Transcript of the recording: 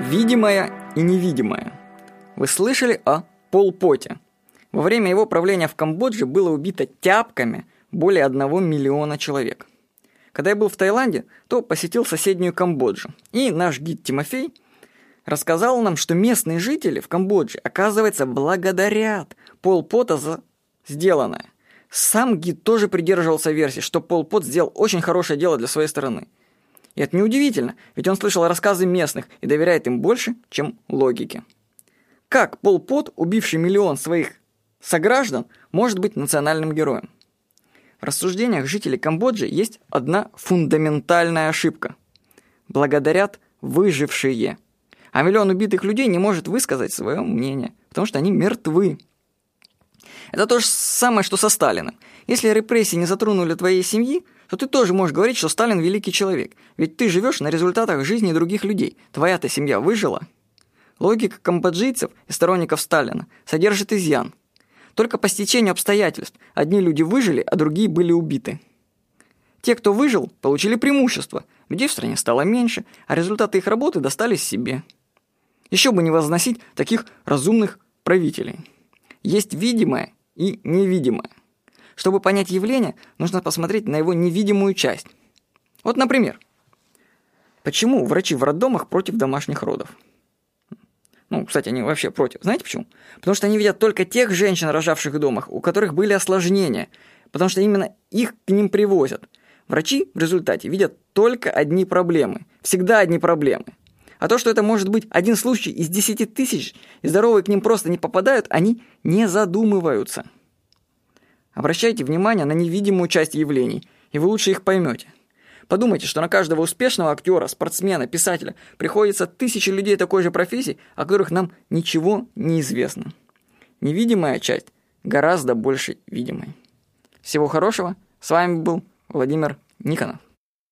Видимое и невидимое. Вы слышали о Полпоте? Во время его правления в Камбодже было убито тяпками более одного миллиона человек. Когда я был в Таиланде, то посетил соседнюю Камбоджу. И наш гид Тимофей рассказал нам, что местные жители в Камбодже, оказывается, благодарят Пол Пота за сделанное. Сам гид тоже придерживался версии, что Пол Пот сделал очень хорошее дело для своей страны. И это неудивительно, ведь он слышал рассказы местных и доверяет им больше, чем логике. Как Пол Пот, убивший миллион своих сограждан, может быть национальным героем? В рассуждениях жителей Камбоджи есть одна фундаментальная ошибка. Благодарят выжившие. А миллион убитых людей не может высказать свое мнение, потому что они мертвы. Это то же самое, что со Сталиным. Если репрессии не затронули твоей семьи, то ты тоже можешь говорить, что Сталин великий человек. Ведь ты живешь на результатах жизни других людей. Твоя-то семья выжила. Логика камбоджийцев и сторонников Сталина содержит изъян. Только по стечению обстоятельств одни люди выжили, а другие были убиты. Те, кто выжил, получили преимущество. Людей в стране стало меньше, а результаты их работы достались себе. Еще бы не возносить таких разумных правителей. Есть видимое и невидимое. Чтобы понять явление, нужно посмотреть на его невидимую часть. Вот, например, почему врачи в роддомах против домашних родов? Ну, кстати, они вообще против. Знаете почему? Потому что они видят только тех женщин, рожавших в домах, у которых были осложнения, потому что именно их к ним привозят. Врачи в результате видят только одни проблемы. Всегда одни проблемы. А то, что это может быть один случай из десяти тысяч, и здоровые к ним просто не попадают, они не задумываются. Обращайте внимание на невидимую часть явлений, и вы лучше их поймете. Подумайте, что на каждого успешного актера, спортсмена, писателя приходится тысячи людей такой же профессии, о которых нам ничего не известно. Невидимая часть гораздо больше видимой. Всего хорошего. С вами был Владимир Никонов.